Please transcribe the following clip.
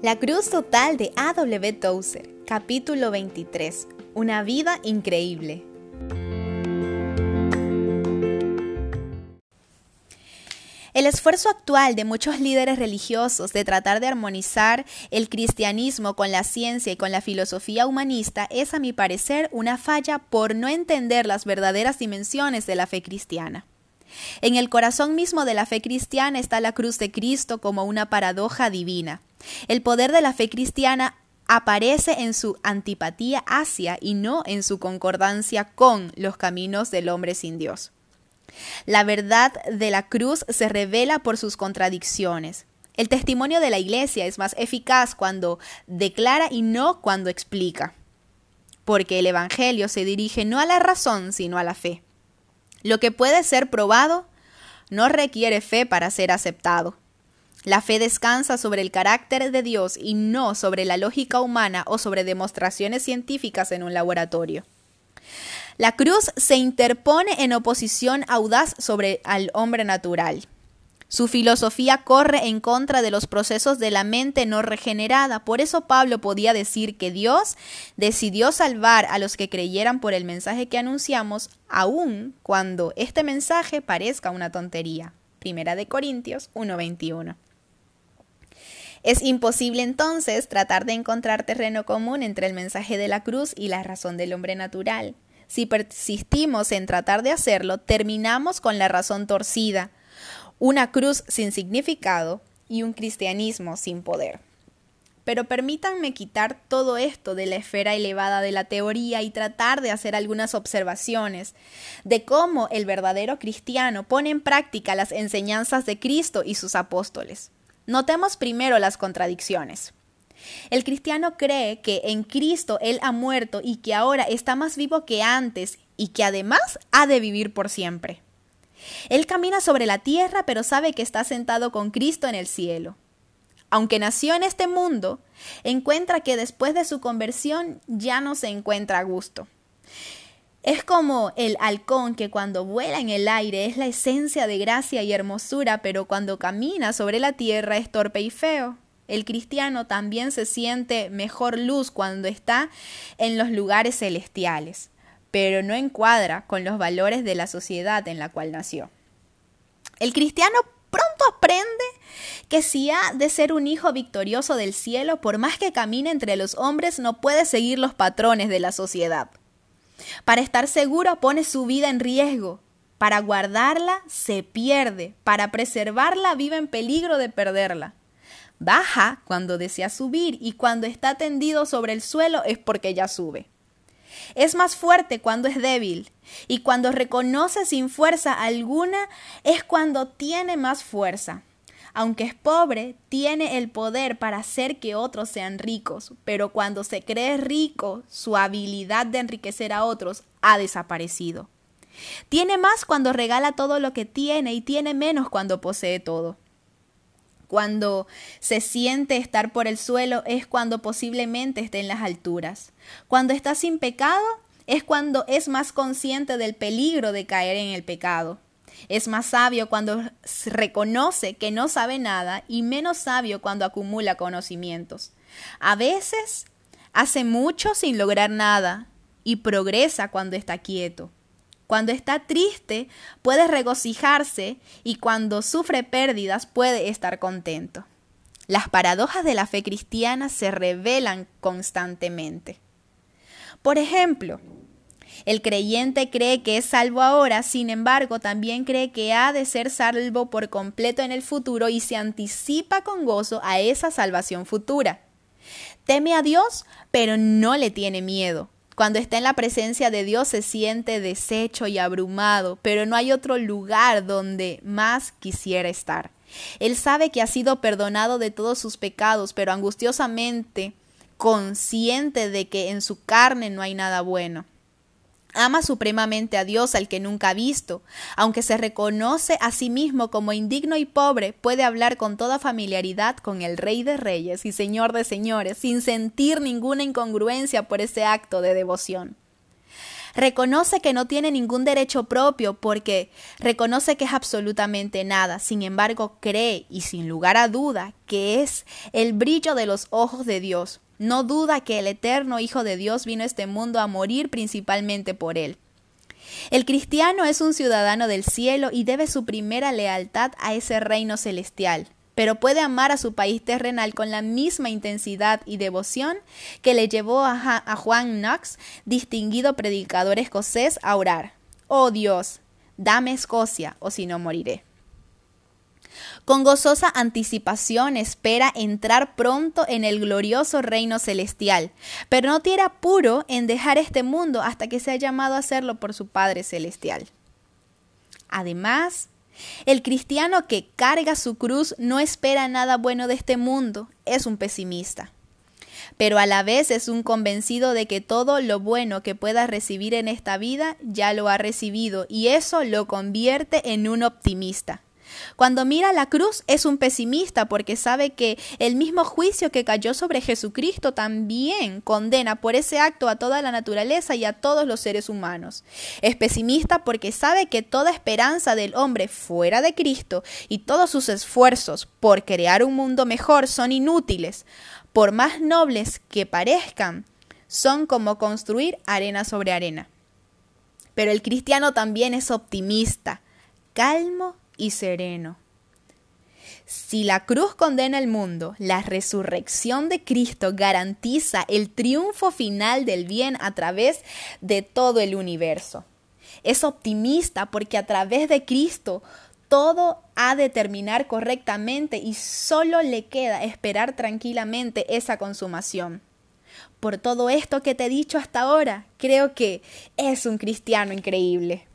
La cruz total de A.W. Tozer, capítulo 23. Una vida increíble. El esfuerzo actual de muchos líderes religiosos de tratar de armonizar el cristianismo con la ciencia y con la filosofía humanista es, a mi parecer, una falla por no entender las verdaderas dimensiones de la fe cristiana. En el corazón mismo de la fe cristiana está la cruz de Cristo como una paradoja divina. El poder de la fe cristiana aparece en su antipatía hacia y no en su concordancia con los caminos del hombre sin Dios. La verdad de la cruz se revela por sus contradicciones. El testimonio de la Iglesia es más eficaz cuando declara y no cuando explica, porque el Evangelio se dirige no a la razón, sino a la fe. Lo que puede ser probado no requiere fe para ser aceptado. La fe descansa sobre el carácter de Dios y no sobre la lógica humana o sobre demostraciones científicas en un laboratorio. La cruz se interpone en oposición audaz sobre al hombre natural. Su filosofía corre en contra de los procesos de la mente no regenerada. Por eso Pablo podía decir que Dios decidió salvar a los que creyeran por el mensaje que anunciamos, aun cuando este mensaje parezca una tontería. Primera de Corintios 1:21. Es imposible entonces tratar de encontrar terreno común entre el mensaje de la cruz y la razón del hombre natural. Si persistimos en tratar de hacerlo, terminamos con la razón torcida, una cruz sin significado y un cristianismo sin poder. Pero permítanme quitar todo esto de la esfera elevada de la teoría y tratar de hacer algunas observaciones de cómo el verdadero cristiano pone en práctica las enseñanzas de Cristo y sus apóstoles. Notemos primero las contradicciones. El cristiano cree que en Cristo Él ha muerto y que ahora está más vivo que antes y que además ha de vivir por siempre. Él camina sobre la tierra, pero sabe que está sentado con Cristo en el cielo. Aunque nació en este mundo, encuentra que después de su conversión ya no se encuentra a gusto. Es como el halcón que cuando vuela en el aire es la esencia de gracia y hermosura, pero cuando camina sobre la tierra es torpe y feo. El cristiano también se siente mejor luz cuando está en los lugares celestiales pero no encuadra con los valores de la sociedad en la cual nació. El cristiano pronto aprende que si ha de ser un hijo victorioso del cielo, por más que camine entre los hombres, no puede seguir los patrones de la sociedad. Para estar seguro pone su vida en riesgo. Para guardarla se pierde. Para preservarla vive en peligro de perderla. Baja cuando desea subir y cuando está tendido sobre el suelo es porque ya sube. Es más fuerte cuando es débil y cuando reconoce sin fuerza alguna es cuando tiene más fuerza. Aunque es pobre, tiene el poder para hacer que otros sean ricos, pero cuando se cree rico, su habilidad de enriquecer a otros ha desaparecido. Tiene más cuando regala todo lo que tiene y tiene menos cuando posee todo. Cuando se siente estar por el suelo es cuando posiblemente esté en las alturas. Cuando está sin pecado es cuando es más consciente del peligro de caer en el pecado. Es más sabio cuando reconoce que no sabe nada y menos sabio cuando acumula conocimientos. A veces hace mucho sin lograr nada y progresa cuando está quieto. Cuando está triste puede regocijarse y cuando sufre pérdidas puede estar contento. Las paradojas de la fe cristiana se revelan constantemente. Por ejemplo, el creyente cree que es salvo ahora, sin embargo, también cree que ha de ser salvo por completo en el futuro y se anticipa con gozo a esa salvación futura. Teme a Dios, pero no le tiene miedo. Cuando está en la presencia de Dios se siente deshecho y abrumado, pero no hay otro lugar donde más quisiera estar. Él sabe que ha sido perdonado de todos sus pecados, pero angustiosamente consciente de que en su carne no hay nada bueno. Ama supremamente a Dios al que nunca ha visto. Aunque se reconoce a sí mismo como indigno y pobre, puede hablar con toda familiaridad con el Rey de Reyes y Señor de Señores, sin sentir ninguna incongruencia por ese acto de devoción. Reconoce que no tiene ningún derecho propio porque reconoce que es absolutamente nada. Sin embargo, cree y sin lugar a duda que es el brillo de los ojos de Dios. No duda que el eterno Hijo de Dios vino a este mundo a morir principalmente por él. El cristiano es un ciudadano del cielo y debe su primera lealtad a ese reino celestial pero puede amar a su país terrenal con la misma intensidad y devoción que le llevó a, Juan Knox, distinguido predicador escocés, a orar. Oh Dios, dame Escocia, o si no moriré. Con gozosa anticipación espera entrar pronto en el glorioso reino celestial, pero no tiene apuro en dejar este mundo hasta que sea llamado a hacerlo por su Padre celestial. Además, el cristiano que carga su cruz no espera nada bueno de este mundo, es un pesimista. Pero a la vez es un convencido de que todo lo bueno que pueda recibir en esta vida ya lo ha recibido y eso lo convierte en un optimista. Cuando mira la cruz es un pesimista porque sabe que el mismo juicio que cayó sobre Jesucristo también condena por ese acto a toda la naturaleza y a todos los seres humanos. Es pesimista porque sabe que toda esperanza del hombre fuera de Cristo y todos sus esfuerzos por crear un mundo mejor son inútiles, por más nobles que parezcan, son como construir arena sobre arena. Pero el cristiano también es optimista, calmo y sereno. Si la cruz condena el mundo, la resurrección de Cristo garantiza el triunfo final del bien a través de todo el universo. Es optimista porque a través de Cristo todo ha de terminar correctamente y solo le queda esperar tranquilamente esa consumación. Por todo esto que te he dicho hasta ahora, creo que es un cristiano increíble.